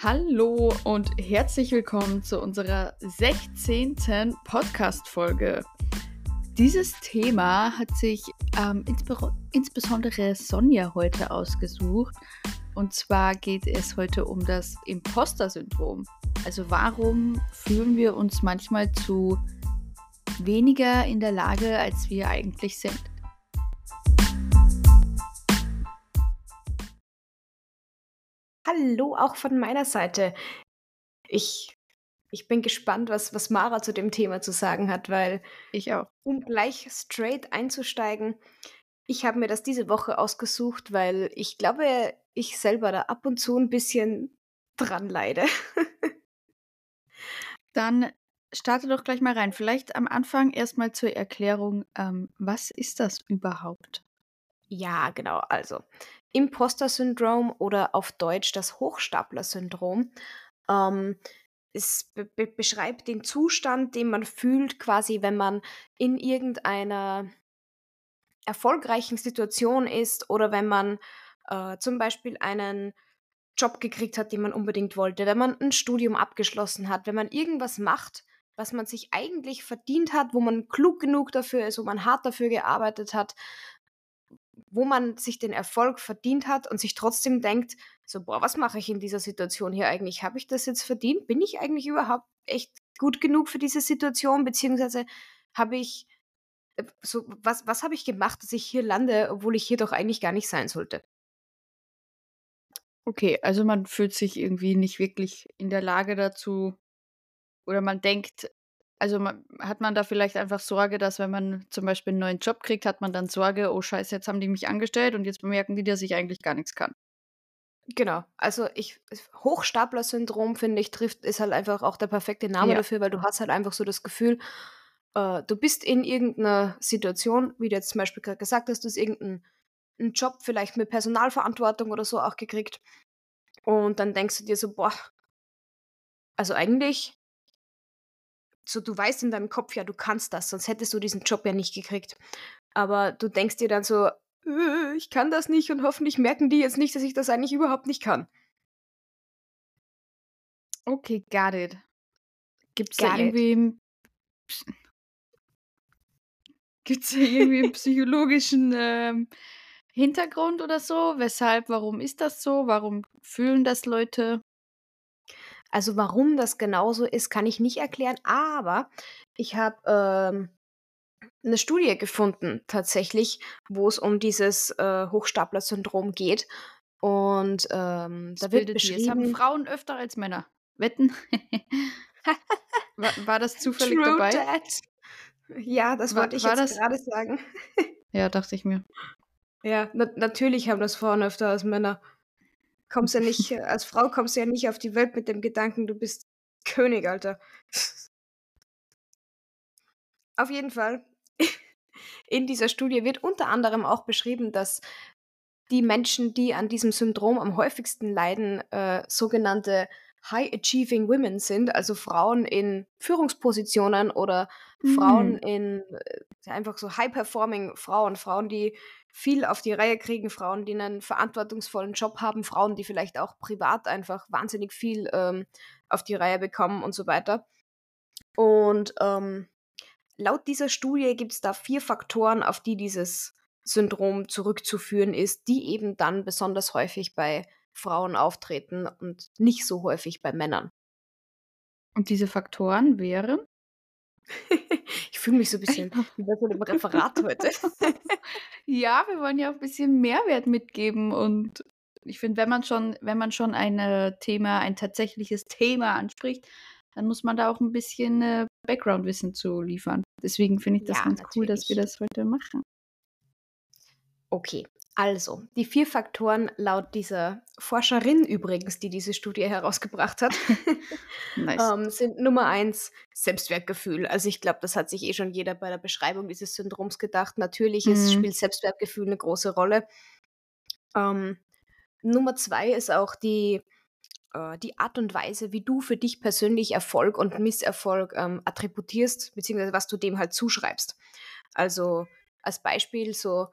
Hallo und herzlich willkommen zu unserer 16. Podcast-Folge. Dieses Thema hat sich ähm, insbe insbesondere Sonja heute ausgesucht. Und zwar geht es heute um das Imposter-Syndrom. Also warum fühlen wir uns manchmal zu weniger in der Lage, als wir eigentlich sind? Hallo, auch von meiner Seite. Ich, ich bin gespannt, was, was Mara zu dem Thema zu sagen hat, weil ich auch. Um gleich straight einzusteigen, ich habe mir das diese Woche ausgesucht, weil ich glaube, ich selber da ab und zu ein bisschen dran leide. Dann starte doch gleich mal rein. Vielleicht am Anfang erstmal zur Erklärung, ähm, was ist das überhaupt? Ja, genau. Also, Imposter-Syndrom oder auf Deutsch das Hochstapler-Syndrom. Ähm, es be be beschreibt den Zustand, den man fühlt, quasi wenn man in irgendeiner erfolgreichen Situation ist oder wenn man äh, zum Beispiel einen Job gekriegt hat, den man unbedingt wollte, wenn man ein Studium abgeschlossen hat, wenn man irgendwas macht, was man sich eigentlich verdient hat, wo man klug genug dafür ist, wo man hart dafür gearbeitet hat, wo man sich den Erfolg verdient hat und sich trotzdem denkt, so, boah, was mache ich in dieser Situation hier eigentlich? Habe ich das jetzt verdient? Bin ich eigentlich überhaupt echt gut genug für diese Situation? Beziehungsweise habe ich, äh, so, was, was habe ich gemacht, dass ich hier lande, obwohl ich hier doch eigentlich gar nicht sein sollte? Okay, also man fühlt sich irgendwie nicht wirklich in der Lage dazu, oder man denkt, also hat man da vielleicht einfach Sorge, dass wenn man zum Beispiel einen neuen Job kriegt, hat man dann Sorge: „Oh scheiße, jetzt haben die mich angestellt und jetzt bemerken die, dass ich eigentlich gar nichts kann.“ Genau. Also, ich Hochstapler-Syndrom, finde ich, trifft ist halt einfach auch der perfekte Name Ja. dafür, weil du hast halt einfach so das Gefühl, äh, du bist in irgendeiner Situation, wie du jetzt zum Beispiel gerade gesagt hast, du hast irgendeinen Job vielleicht mit Personalverantwortung oder so auch gekriegt und dann denkst du dir so: „Boah“ „also eigentlich so du weißt in deinem Kopf ja, du kannst das, sonst hättest du diesen Job ja nicht gekriegt. Aber du denkst dir dann so, äh, ich kann das nicht und hoffentlich merken die jetzt nicht, dass ich das eigentlich überhaupt nicht kann. Okay, got it. Gibt es da irgendwie Gibt's da irgendwie einen psychologischen, ähm, Hintergrund oder so? Weshalb, warum ist das so? Warum fühlen das Leute? Also warum das genauso ist, kann ich nicht erklären, aber ich habe ähm, 'ne Studie gefunden tatsächlich, wo es um dieses, äh, Hochstapler-Syndrom geht. Und, ähm, da wird beschrieben haben Frauen öfter als Männer. Wetten? War war das zufällig True dabei? that. Ja, das War wollte ich jetzt gerade sagen. Ja, dachte ich mir. Ja, na natürlich haben das Frauen öfter als Männer kommst ja nicht, als Frau kommst du ja nicht auf die Welt mit dem Gedanken, du bist König, Alter. Auf jeden Fall, in dieser Studie wird unter anderem auch beschrieben, dass die Menschen, die an diesem Syndrom am häufigsten leiden, äh, sogenannte High Achieving Women sind, also Frauen in Führungspositionen oder mhm. Frauen in äh, einfach so High Performing Frauen, Frauen, die viel auf die Reihe kriegen, Frauen, die einen verantwortungsvollen Job haben, Frauen, die vielleicht auch privat einfach wahnsinnig viel ähm, auf die Reihe bekommen und so weiter. Und ähm, laut dieser Studie gibt es da vier Faktoren, auf die dieses Syndrom zurückzuführen ist, die eben dann besonders häufig bei Frauen auftreten und nicht so häufig bei Männern. Und diese Faktoren wären? ich fühle mich so ein bisschen wie bei so einem Referat heute. ja, wir wollen ja auch ein bisschen Mehrwert mitgeben und ich finde, wenn man schon, wenn man schon ein Thema, ein tatsächliches Thema anspricht, dann muss man da auch ein bisschen äh, Background-Wissen zu liefern. Deswegen finde ich das ja, ganz natürlich. cool, dass wir das heute machen. Okay, also, die vier Faktoren laut dieser Forscherin übrigens, die diese Studie herausgebracht hat, nice. ähm, sind Nummer eins Selbstwertgefühl. Also ich glaube, das hat sich eh schon jeder bei der Beschreibung dieses Syndroms gedacht. Natürlich mhm. ist, spielt Selbstwertgefühl eine große Rolle. Ähm, Nummer zwei ist auch die, äh, die Art und Weise, wie du für dich persönlich Erfolg und Misserfolg ähm, attributierst, beziehungsweise was du dem halt zuschreibst. Also als Beispiel so,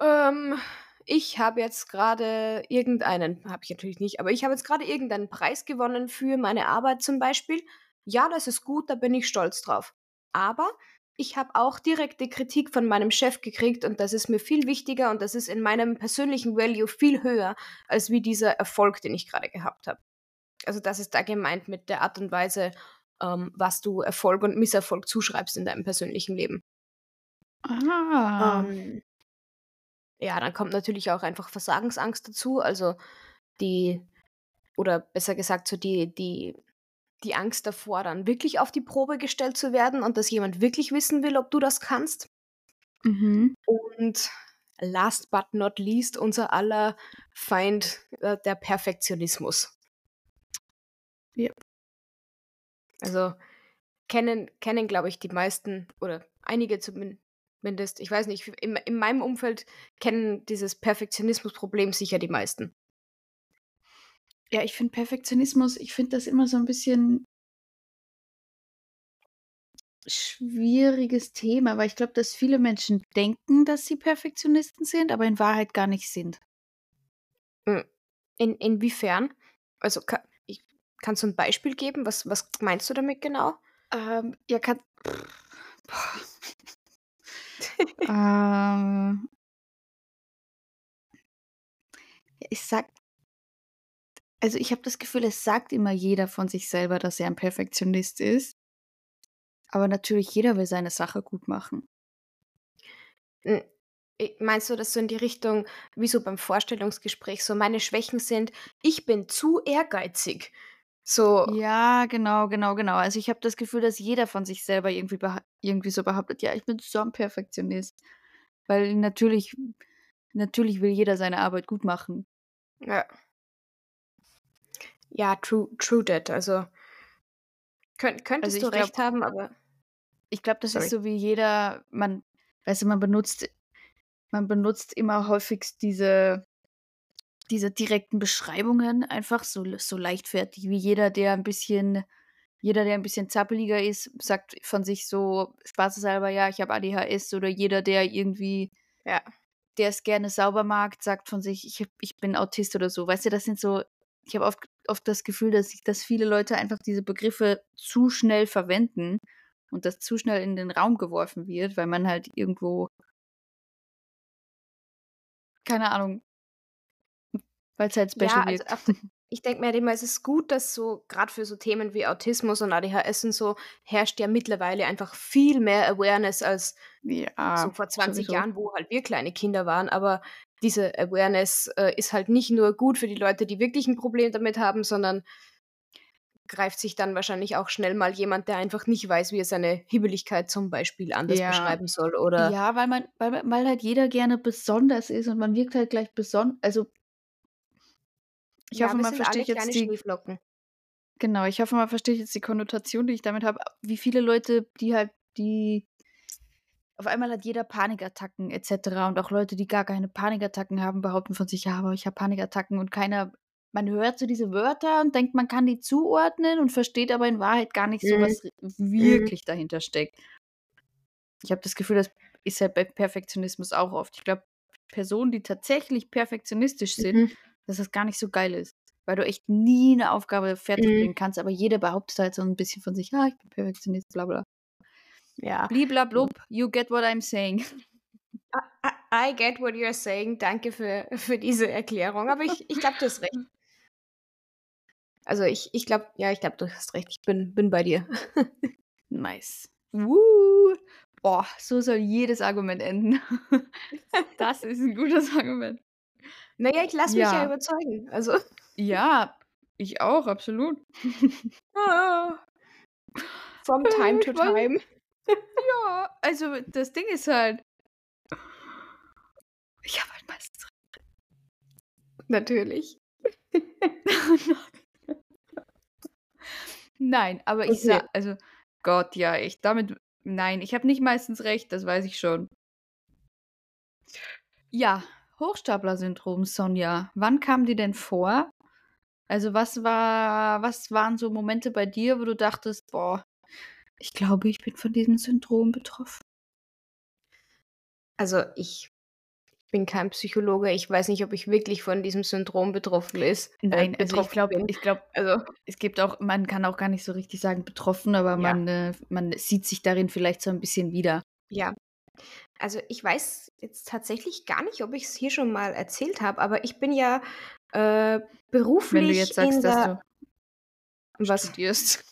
ähm, ich habe jetzt gerade irgendeinen, habe ich natürlich nicht, aber ich habe jetzt gerade irgendeinen Preis gewonnen für meine Arbeit zum Beispiel. Ja, das ist gut, da bin ich stolz drauf. Aber ich habe auch direkte Kritik von meinem Chef gekriegt und das ist mir viel wichtiger und das ist in meinem persönlichen Value viel höher als wie dieser Erfolg, den ich gerade gehabt habe. Also das ist da gemeint mit der Art und Weise, ähm, was du Erfolg und Misserfolg zuschreibst in deinem persönlichen Leben. Ah. Ähm, ja, dann kommt natürlich auch einfach Versagensangst dazu, also die, oder besser gesagt, so die, die die Angst davor, dann wirklich auf die Probe gestellt zu werden und dass jemand wirklich wissen will, ob du das kannst. Mhm. Und last but not least, unser aller Feind, äh, der Perfektionismus. Ja. Also kennen, kennen glaube ich, die meisten oder einige zumindest, ich weiß nicht, in, in meinem Umfeld kennen dieses Perfektionismusproblem sicher die meisten. Ja, ich finde Perfektionismus, ich finde das immer so ein bisschen schwieriges Thema, weil ich glaube, dass viele Menschen denken, dass sie Perfektionisten sind, aber in Wahrheit gar nicht sind. Hm. In, inwiefern? Also kann, ich, kannst du ein Beispiel geben? Was, was meinst du damit genau? Ähm, ja, kann. Ähm, ich sag, also ich habe das Gefühl, es sagt immer jeder von sich selber, dass er ein Perfektionist ist. Aber natürlich, jeder will seine Sache gut machen. Hm, meinst du das so in die Richtung, wie so beim Vorstellungsgespräch, so meine Schwächen sind, ich bin zu ehrgeizig. So. Ja, genau, genau, genau. Also ich habe das Gefühl, dass jeder von sich selber irgendwie, irgendwie so behauptet, ja, ich bin so ein Perfektionist. Weil natürlich, natürlich will jeder seine Arbeit gut machen. Ja. Ja, true, true that. Also könnt, könntest also du recht glaub, haben, aber. Ich glaube, das Sorry. ist so wie jeder, man, weißt du, man benutzt, man benutzt immer häufigst diese, diese direkten Beschreibungen einfach so, so leichtfertig, wie jeder, der ein bisschen, jeder, der ein bisschen zappeliger ist, sagt von sich so spaßeshalber, ja, ich habe ADHS oder jeder, der irgendwie, ja, der es gerne sauber mag, sagt von sich, ich, ich bin Autist oder so. Weißt du, das sind so ich habe oft, oft das Gefühl, dass, ich, dass viele Leute einfach diese Begriffe zu schnell verwenden und das zu schnell in den Raum geworfen wird, weil man halt irgendwo, keine Ahnung, weil es halt special ja, also ich denke mir halt immer, es ist gut, dass so, gerade für so Themen wie Autismus und ADHS und so, herrscht ja mittlerweile einfach viel mehr Awareness als ja, so vor 20 sowieso. Jahren, wo halt wir kleine Kinder waren. Aber diese Awareness äh, ist halt nicht nur gut für die Leute, die wirklich ein Problem damit haben, sondern greift sich dann wahrscheinlich auch schnell mal jemand, der einfach nicht weiß, wie er seine Hibbeligkeit zum Beispiel anders ja. beschreiben soll, oder? Ja, weil man, weil, weil halt jeder gerne besonders ist und man wirkt halt gleich besonders, also ich ja, hoffe, man versteht jetzt die Schneeflocken. Genau, ich hoffe, man versteht jetzt die Konnotation, die ich damit habe, wie viele Leute, die halt die auf einmal hat jeder Panikattacken etc. Und auch Leute, die gar keine Panikattacken haben, behaupten von sich, ja, aber ich habe Panikattacken und keiner, man hört so diese Wörter und denkt, man kann die zuordnen und versteht aber in Wahrheit gar nicht so, mhm. was mhm. wirklich dahinter steckt. Ich habe das Gefühl, das ist halt bei Perfektionismus auch oft. Ich glaube, Personen, die tatsächlich perfektionistisch sind, mhm. Dass das gar nicht so geil ist. Weil du echt nie eine Aufgabe fertig mhm. bringen kannst, aber jeder behauptet halt so ein bisschen von sich, ja, ich bin Perfektionist, bla bla. Ja. Bliblablub, you get what I'm saying. I, I get what you're saying. Danke für, für diese Erklärung. Aber ich, ich glaube, du hast recht. Also ich, ich glaube, ja, ich glaube, du hast recht. Ich bin, bin bei dir. nice. Woo. Boah, so soll jedes Argument enden. das ist ein gutes Argument. Naja, ich lasse mich ja. überzeugen. Also. Ja, ich auch, absolut. Ah. From time to time ja, also das Ding ist halt. Ich habe halt meistens recht. Natürlich. nein, aber ich okay. sag, also Gott, ja, ich damit, nein, ich habe nicht meistens recht, das weiß ich schon. Ja, Hochstapler-Syndrom, Sonja. Wann kam dir denn vor? Also was war, was waren so Momente bei dir, wo du dachtest, boah, ich glaube, ich bin von diesem Syndrom betroffen. Also ich bin kein Psychologe. Ich weiß nicht, ob ich wirklich von diesem Syndrom betroffen ist. Äh, Nein, äh, also ich glaube, ich glaube, also es gibt auch, man kann auch gar nicht so richtig sagen betroffen, aber ja. man, äh, man sieht sich darin vielleicht so ein bisschen wieder. Ja. Also ich weiß jetzt tatsächlich gar nicht, ob ich es hier schon mal erzählt habe, aber ich bin ja äh, beruflich Wenn du jetzt sagst, dass du was studierst.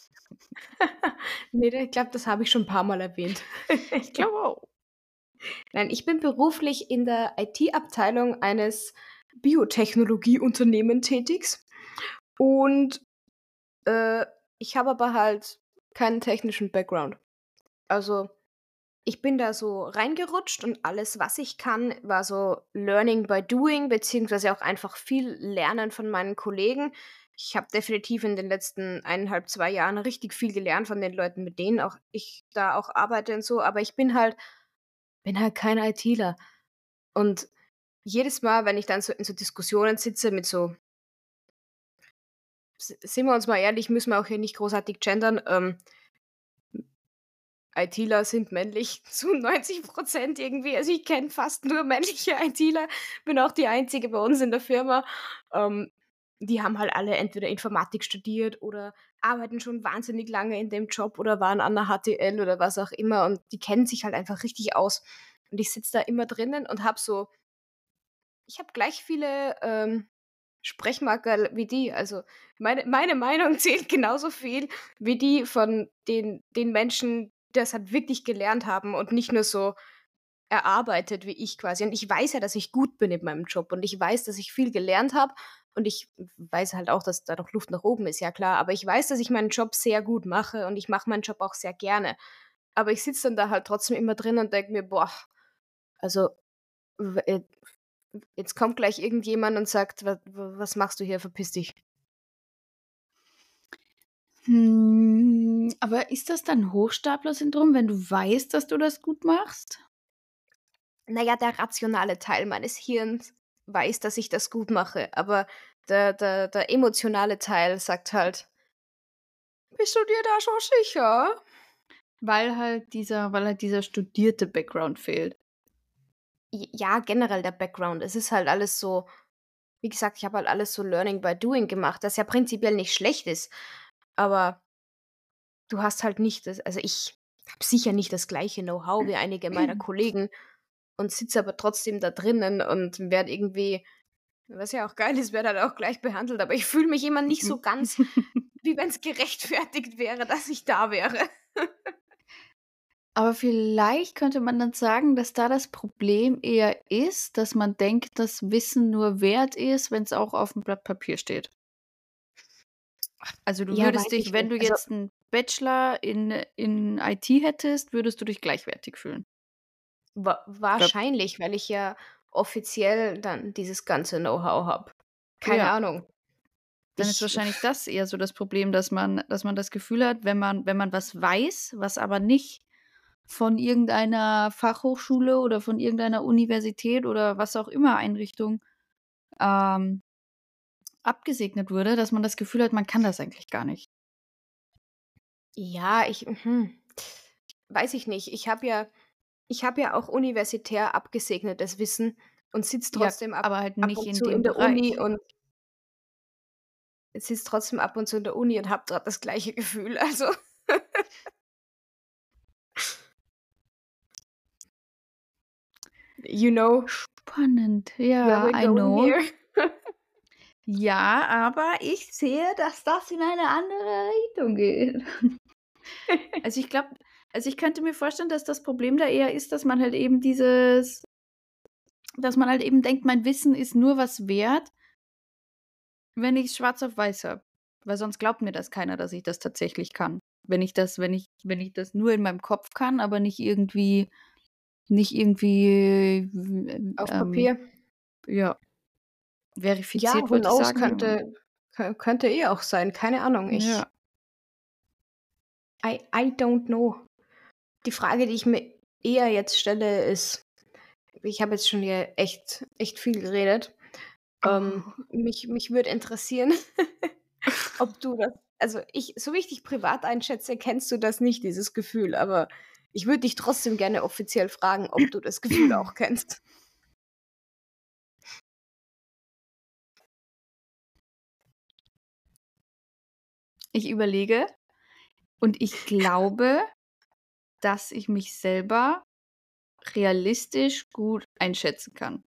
nee, ich glaube, das habe ich schon ein paar Mal erwähnt. ich glaube auch. Nein, ich bin beruflich in der IT-Abteilung eines Biotechnologieunternehmens tätig. Und äh, ich habe aber halt keinen technischen Background. Also ich bin da so reingerutscht und alles, was ich kann, war so Learning by Doing, beziehungsweise auch einfach viel Lernen von meinen Kollegen. Ich habe definitiv in den letzten eineinhalb, zwei Jahren richtig viel gelernt von den Leuten, mit denen auch ich da auch arbeite und so, aber ich bin halt bin halt kein ITler. Und jedes Mal, wenn ich dann so in so Diskussionen sitze mit so, sind wir uns mal ehrlich, müssen wir auch hier nicht großartig gendern, ähm, ITler sind männlich zu 90 Prozent irgendwie. Also ich kenne fast nur männliche ITler, bin auch die einzige bei uns in der Firma. Ähm, die haben halt alle entweder Informatik studiert oder arbeiten schon wahnsinnig lange in dem Job oder waren an der HTL oder was auch immer und die kennen sich halt einfach richtig aus. Und ich sitze da immer drinnen und habe so, ich habe gleich viele ähm, Sprechmarker wie die. Also meine, meine Meinung zählt genauso viel wie die von den, den Menschen, das halt wirklich gelernt haben und nicht nur so, erarbeitet wie ich quasi. Und ich weiß ja, dass ich gut bin in meinem Job und ich weiß, dass ich viel gelernt habe und ich weiß halt auch, dass da noch Luft nach oben ist, ja klar. Aber ich weiß, dass ich meinen Job sehr gut mache und ich mache meinen Job auch sehr gerne. Aber ich sitze dann da halt trotzdem immer drin und denke mir, boah, also äh, jetzt kommt gleich irgendjemand und sagt, was, machst du hier, verpiss dich. Hm, aber ist das dann Hochstapler-Syndrom, wenn du weißt, dass du das gut machst? naja, der rationale Teil meines Hirns weiß, dass ich das gut mache, aber der, der, der emotionale Teil sagt halt, bist du dir da schon sicher? Weil halt dieser, weil halt dieser studierte Background fehlt. Ja, generell der Background. Es ist halt alles so, wie gesagt, ich habe halt alles so Learning by Doing gemacht, das ja prinzipiell nicht schlecht ist. Aber du hast halt nicht, das, also ich habe sicher nicht das gleiche Know-how wie einige meiner Kollegen und sitze aber trotzdem da drinnen und werde irgendwie, was ja auch geil ist, werde halt auch gleich behandelt, aber ich fühle mich immer nicht so ganz, wie wenn es gerechtfertigt wäre, dass ich da wäre. aber vielleicht könnte man dann sagen, dass da das Problem eher ist, dass man denkt, dass Wissen nur wert ist, wenn es auch auf dem Blatt Papier steht. Also du ja, würdest dich, wenn du also jetzt also, einen Bachelor in, in IT hättest, würdest du dich gleichwertig fühlen. Wa wahrscheinlich, weil ich ja offiziell dann dieses ganze Know-how habe. Keine Ja. Ahnung. Dann ist wahrscheinlich das eher so das Problem, dass man, dass man das Gefühl hat, wenn man, wenn man was weiß, was aber nicht von irgendeiner Fachhochschule oder von irgendeiner Universität oder was auch immer Einrichtung ähm, abgesegnet wurde, dass man das Gefühl hat, man kann das eigentlich gar nicht. Ja, ich, hm, weiß ich nicht. Ich habe ja ich habe ja auch universitär abgesegnetes Wissen und sitze trotzdem ja, ab, aber halt nicht ab in, zu in der Bereich. Uni und sitze trotzdem ab und zu in der Uni und habe gerade das gleiche Gefühl. Also. you know. Spannend, ja, I know. ja, aber ich sehe, dass das in eine andere Richtung geht. also ich glaube, also ich könnte mir vorstellen, dass das Problem da eher ist, dass man halt eben dieses, dass man halt eben denkt, mein Wissen ist nur was wert, wenn ich es schwarz auf weiß habe. Weil sonst glaubt mir das keiner, dass ich das tatsächlich kann. Wenn ich das, wenn ich, wenn ich das nur in meinem Kopf kann, aber nicht irgendwie, nicht irgendwie auf ähm, Papier. Ja. Verifiziert, ja, ich sagen. Könnte, könnte eh auch sein, keine Ahnung. Ich, ja. I, I don't know. Die Frage, die ich mir eher jetzt stelle, ist, ich habe jetzt schon hier echt, echt viel geredet. Oh. Ähm, mich mich würde interessieren, ob du das, also ich, so wie ich dich privat einschätze, kennst du das nicht, dieses Gefühl, aber ich würde dich trotzdem gerne offiziell fragen, ob du das Gefühl auch kennst. Ich überlege und ich glaube, dass ich mich selber realistisch gut einschätzen kann.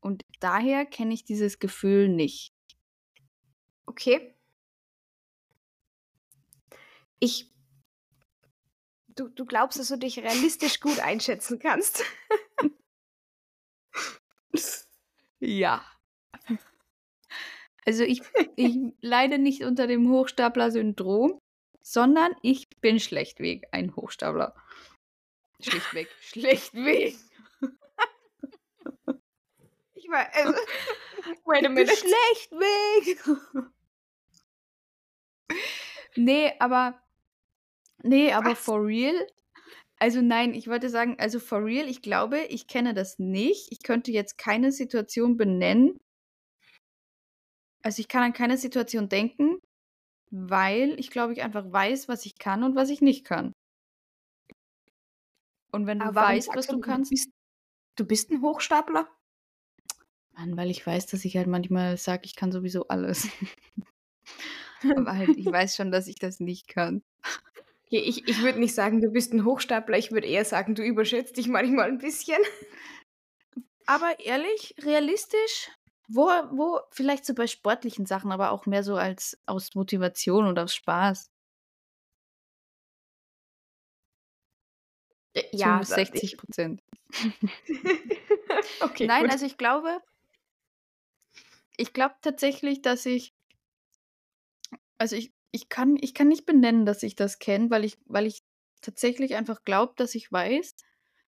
Und daher kenne ich dieses Gefühl nicht. Okay. Ich. Du, du glaubst, dass du dich realistisch gut einschätzen kannst? ja. Also ich, ich leide nicht unter dem Hochstapler-Syndrom, sondern ich bin schlechtweg ein Hochstapler. Schlichtweg. Schlechtweg. Ich war, also, wait a minute. Schlechtweg. nee, aber, nee, aber Was? for real. Also nein, ich wollte sagen, also for real, ich glaube, ich kenne das nicht. Ich könnte jetzt keine Situation benennen. Also ich kann an keine Situation denken, weil ich glaube, ich einfach weiß, was ich kann und was ich nicht kann. Und wenn du Aber weißt, was du kannst, bist, du bist ein Hochstapler? Mann, weil ich weiß, dass ich halt manchmal sage, ich kann sowieso alles. Aber halt, ich weiß schon, dass ich das nicht kann. Ich ich würde nicht sagen, du bist ein Hochstapler. Ich würde eher sagen, du überschätzt dich manchmal ein bisschen. Aber ehrlich, realistisch, wo, wo, vielleicht so bei sportlichen Sachen, aber auch mehr so als aus Motivation und aus Spaß. Äh, ja, da- 60 Prozent. Okay, Nein, gut. also ich glaube, ich glaube tatsächlich, dass ich, also ich, ich kann, ich kann nicht benennen, dass ich das kenne, weil ich, weil ich tatsächlich einfach glaube, dass ich weiß,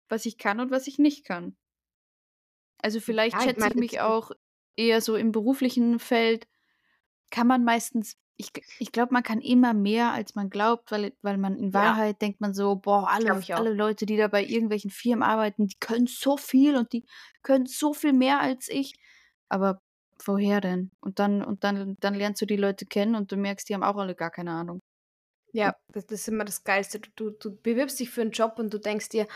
was ich kann und was ich nicht kann. Also vielleicht Ja, ich schätze ich meine, mich jetzt- auch eher so im beruflichen Feld, kann man meistens, ich, ich glaube, man kann immer mehr, als man glaubt, weil, weil man in Ja. Wahrheit denkt man so, boah, alle, alle Leute, die da bei irgendwelchen Firmen arbeiten, die können so viel und die können so viel mehr als ich. Aber woher denn? Und dann, und dann, dann lernst du die Leute kennen und du merkst, die haben auch alle gar keine Ahnung. Ja, das, das ist immer das Geilste. Du, du bewirbst dich für einen Job und du denkst dir,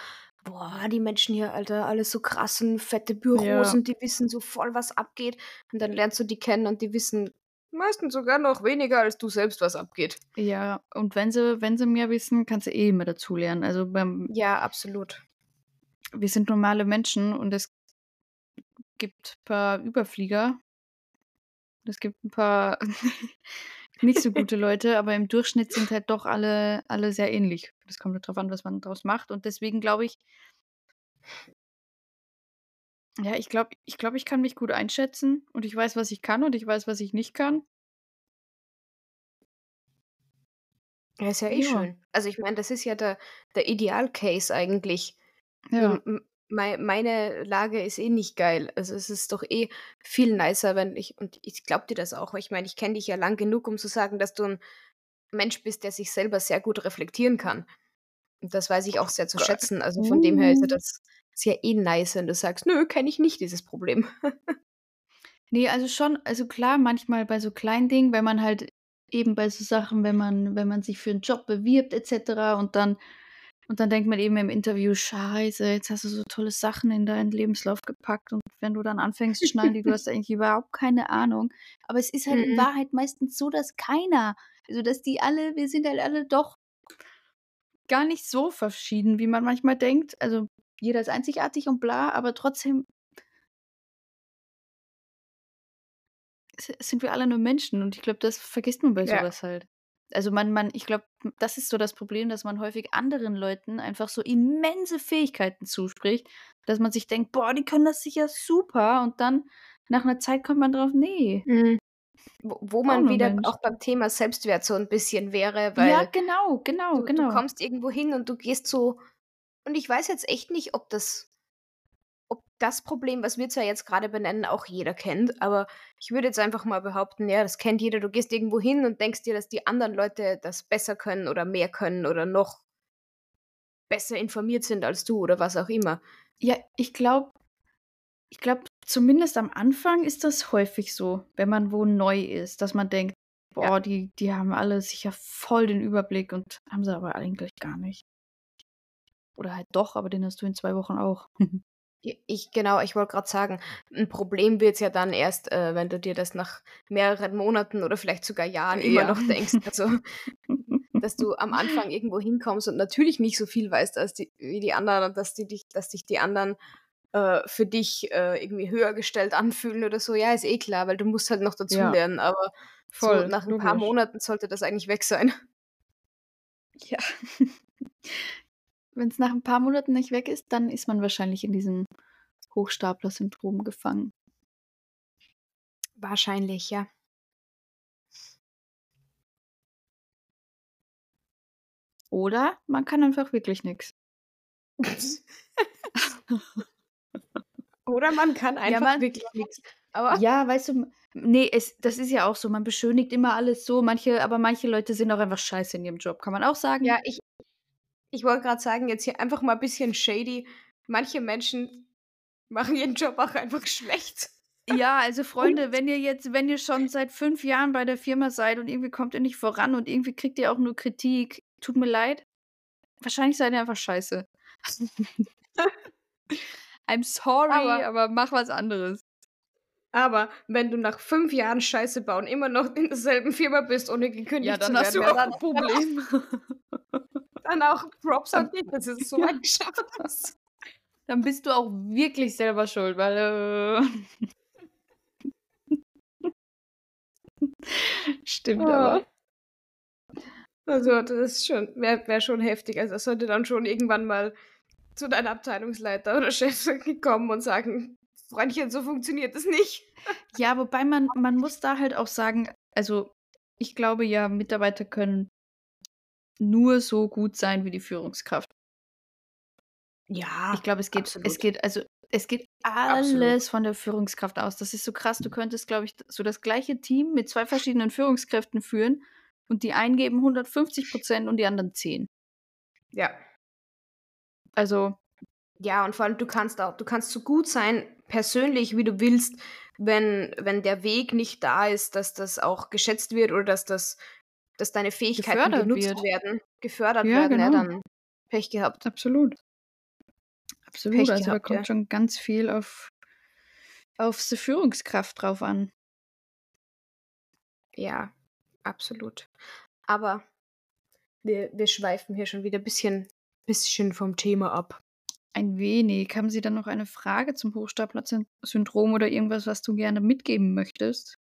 boah, die Menschen hier, Alter, alles so krassen, fette Büros Ja. und die wissen so voll, was abgeht. Und dann lernst du die kennen und die wissen meistens sogar noch weniger als du selbst, was abgeht. Ja, und wenn sie, wenn sie mehr wissen, kannst du eh immer dazulernen. Also beim, Ja, absolut. wir sind normale Menschen und es gibt ein paar Überflieger. Es gibt ein paar nicht so gute Leute, aber im Durchschnitt sind halt doch alle, alle sehr ähnlich. Das kommt halt drauf an, was man daraus macht. Und deswegen glaube ich, ja, ich glaube, ich glaube, ich kann mich gut einschätzen und ich weiß, was ich kann und ich weiß, was ich nicht kann. Ja, ist ja eh Ja. schön. Also ich meine, das ist ja der, der Idealcase eigentlich. Ja. Meine Lage ist eh nicht geil. Also es ist doch eh viel nicer, wenn ich, und ich glaube dir das auch, weil ich meine, ich kenne dich ja lang genug, um zu sagen, dass du ein Mensch bist, der sich selber sehr gut reflektieren kann. Und das weiß ich auch sehr zu schätzen. Also von dem her ist ja Uh. das ja eh nice, wenn du sagst, nö, kenne ich nicht dieses Problem. Nee, also schon, also klar, manchmal bei so kleinen Dingen, wenn man halt eben bei so Sachen, wenn man, wenn man sich für einen Job bewirbt, etc. und dann, und dann denkt man eben im Interview, scheiße, jetzt hast du so tolle Sachen in deinen Lebenslauf gepackt und wenn du dann anfängst zu schneiden, du hast eigentlich überhaupt keine Ahnung. Aber es ist halt in Mhm. Wahrheit meistens so, dass keiner, also dass die alle, wir sind halt alle doch gar nicht so verschieden, wie man manchmal denkt. Also jeder ist einzigartig und bla, aber trotzdem sind wir alle nur Menschen und ich glaube, das vergisst man bei Ja. sowas halt. Also man, man, ich glaube, das ist so das Problem, dass man häufig anderen Leuten einfach so immense Fähigkeiten zuspricht, dass man sich denkt, boah, die können das sicher super und dann nach einer Zeit kommt man drauf, nee. Mhm. Wo, wo man wieder Mensch. auch beim Thema Selbstwert so ein bisschen wäre, Ja, weil genau, genau, du, genau. du kommst irgendwo hin und du gehst so. Und ich weiß jetzt echt nicht, ob das, das Problem, was wir zwar jetzt gerade benennen, auch jeder kennt, aber ich würde jetzt einfach mal behaupten, ja, das kennt jeder. Du gehst irgendwo hin und denkst dir, dass die anderen Leute das besser können oder mehr können oder noch besser informiert sind als du oder was auch immer. Ja, ich glaube, ich glaube, zumindest am Anfang ist das häufig so, wenn man wo neu ist, dass man denkt, boah, Ja. die, die haben alle sicher voll den Überblick und haben sie aber eigentlich gar nicht. Oder halt doch, aber den hast du in zwei Wochen auch. Ich, genau, ich wollte gerade sagen, ein Problem wird es ja dann erst, äh, wenn du dir das nach mehreren Monaten oder vielleicht sogar Jahren immer Ja. noch denkst. Also, dass du am Anfang irgendwo hinkommst und natürlich nicht so viel weißt als die, wie die anderen und dass, die dich, dass dich die anderen äh, für dich äh, irgendwie höher gestellt anfühlen oder so. Ja, ist eh klar, weil du musst halt noch dazulernen. Aber so Voll, nach ein paar logisch. Monaten sollte das eigentlich weg sein. Ja. Wenn es nach ein paar Monaten nicht weg ist, dann ist man wahrscheinlich in diesem Hochstapler-Syndrom gefangen. Wahrscheinlich, ja. Oder man kann einfach wirklich nichts. Oder man kann einfach man- wirklich nichts. Aber Ja, weißt du, nee, es, das ist ja auch so. Man beschönigt immer alles so. Manche, aber manche Leute sind auch einfach scheiße in ihrem Job, kann man auch sagen. Ja, ich, ich wollte gerade sagen, jetzt hier einfach mal ein bisschen shady. Manche Menschen machen ihren Job auch einfach schlecht. Ja, also Freunde, wenn ihr jetzt, wenn ihr schon seit fünf Jahren bei der Firma seid und irgendwie kommt ihr nicht voran und irgendwie kriegt ihr auch nur Kritik, tut mir leid. Wahrscheinlich seid ihr einfach scheiße. I'm sorry, Aber- aber, mach was anderes. Aber wenn du nach fünf Jahren Scheiße bauen immer noch in derselben Firma bist, ohne gekündigt Ja, dann zu hast du werden, auch ja, ein dann, Problem. dann auch Props an dich, dass du es so weit geschafft hast. Dann bist du auch wirklich selber schuld, weil. Äh Stimmt aber. Also, das ist schon, wäre wär schon heftig. Also, das sollte dann schon irgendwann mal zu deinem Abteilungsleiter oder Chef kommen und sagen, Freundchen, so funktioniert es nicht. Ja, wobei man, man muss da halt auch sagen, also ich glaube ja, Mitarbeiter können nur so gut sein wie die Führungskraft. Ja, Ich glaube, es geht, absolut. es geht, also es geht Absolut. alles von der Führungskraft aus. Das ist so krass. Du könntest, glaube ich, so das gleiche Team mit zwei verschiedenen Führungskräften führen und die einen geben 150 Prozent und die anderen 10. ja. Also, Ja, und vor allem, du kannst auch, du kannst so gut sein, persönlich, wie du willst, wenn, wenn der Weg nicht da ist, dass das auch geschätzt wird oder dass das, dass deine Fähigkeiten Gefördert genutzt wird. werden, gefördert Ja, werden, ja, genau. dann Pech gehabt. absolut. Absolut. Pech also da kommt ja. schon ganz viel auf, auf die Führungskraft drauf an. Ja, absolut. Aber wir, wir schweifen hier schon wieder ein bisschen, bisschen vom Thema ab. Ein wenig. Haben Sie dann noch eine Frage zum Hochstapler-Syndrom oder irgendwas, was du gerne mitgeben möchtest?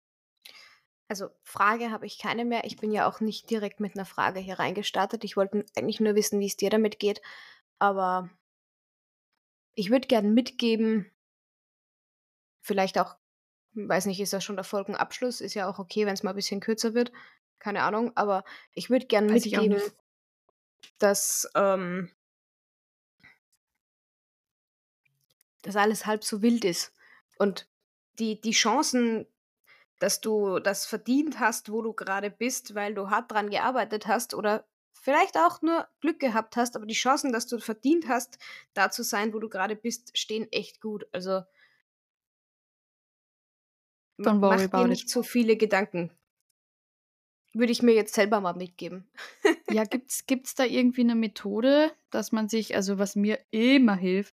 Also Frage habe ich keine mehr. Ich bin ja auch nicht direkt mit einer Frage hier reingestartet. Ich wollte eigentlich nur wissen, wie es dir damit geht. Aber ich würde gerne mitgeben, vielleicht auch, weiß nicht, ist das schon der Folgenabschluss? Ist ja auch okay, wenn es mal ein bisschen kürzer wird. Keine Ahnung. Aber ich würde gerne mitgeben, dass, ähm, dass alles halb so wild ist. Und die, die Chancen, dass du das verdient hast, wo du gerade bist, weil du hart dran gearbeitet hast oder vielleicht auch nur Glück gehabt hast, aber die Chancen, dass du verdient hast, da zu sein, wo du gerade bist, stehen echt gut. Also Don't worry mach dir it. nicht so viele Gedanken. Würde ich mir jetzt selber mal mitgeben. Ja, gibt's, gibt's da irgendwie eine Methode, dass man sich, also was mir immer hilft,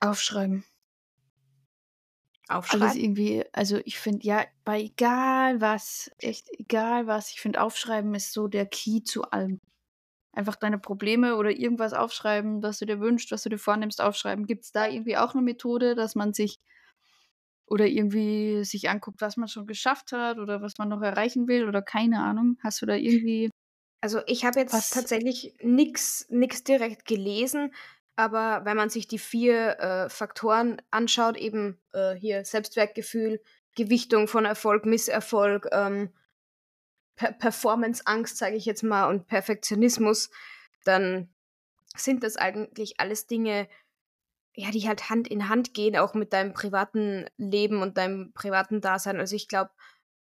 aufschreiben. Alles Aufschreiben. irgendwie, also ich finde, ja, bei egal was, echt egal was, ich finde, aufschreiben ist so der Key zu allem. Einfach deine Probleme oder irgendwas aufschreiben, was du dir wünschst, was du dir vornimmst, aufschreiben. Gibt es da irgendwie auch eine Methode, dass man sich oder irgendwie sich anguckt, was man schon geschafft hat oder was man noch erreichen will oder keine Ahnung? Hast du da irgendwie Also ich habe jetzt was? tatsächlich nichts nix direkt gelesen, aber wenn man sich die vier äh, Faktoren anschaut, eben äh, hier Selbstwertgefühl, Gewichtung von Erfolg, Misserfolg, ähm, per Performanceangst, sage ich jetzt mal, und Perfektionismus, dann sind das eigentlich alles Dinge, ja, die halt Hand in Hand gehen, auch mit deinem privaten Leben und deinem privaten Dasein. Also ich glaube,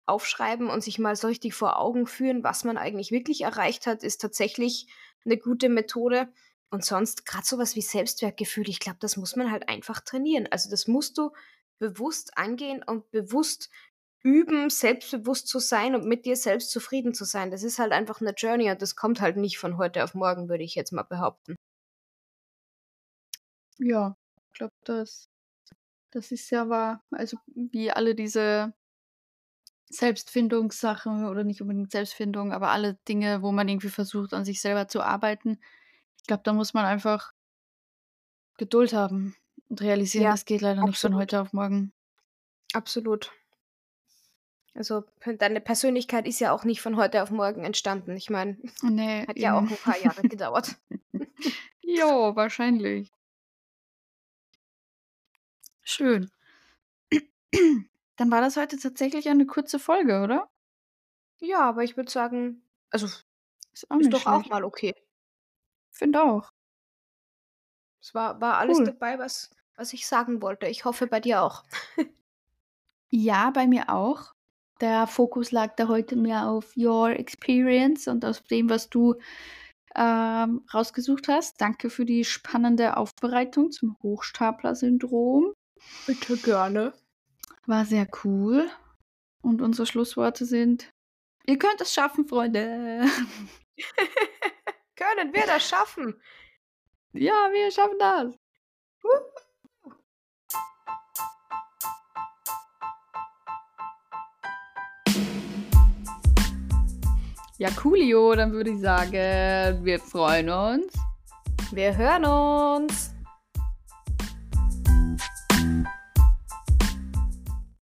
aufschreiben und sich mal so richtig vor Augen führen, was man eigentlich wirklich erreicht hat, ist tatsächlich eine gute Methode. Und sonst gerade sowas wie Selbstwertgefühl, ich glaube, das muss man halt einfach trainieren. Also das musst du bewusst angehen und bewusst üben, selbstbewusst zu sein und mit dir selbst zufrieden zu sein. Das ist halt einfach eine Journey und das kommt halt nicht von heute auf morgen, würde ich jetzt mal behaupten. Ja, Ich glaube, das, das ist ja wahr. Also wie alle diese Selbstfindungssachen oder nicht unbedingt Selbstfindung, aber alle Dinge, wo man irgendwie versucht, an sich selber zu arbeiten. Ich glaube, da muss man einfach Geduld haben und realisieren, Ja, das geht leider nicht von absolut. heute auf morgen. Absolut. Also deine Persönlichkeit ist ja auch nicht von heute auf morgen entstanden. Ich meine, Ne, hat ja auch eben. ein paar Jahre gedauert. Jo, wahrscheinlich. Schön. Dann war das heute tatsächlich eine kurze Folge, oder? Ja, aber ich würde sagen, also Ist auch ist doch auch schlecht. mal okay. Finde auch. Es war war alles Cool. dabei, was was ich sagen wollte. Ich hoffe, bei dir auch. Ja, bei mir auch. Der Fokus lag da heute mehr auf your experience und auf dem, was du ähm, rausgesucht hast. Danke für die spannende Aufbereitung zum Hochstapler-Syndrom. Bitte gerne. War sehr cool. Und unsere Schlussworte sind: Ihr könnt es schaffen, Freunde. Können wir das schaffen? ja, wir schaffen das. Ja, coolio, dann würde ich sagen, wir freuen uns. Wir hören uns.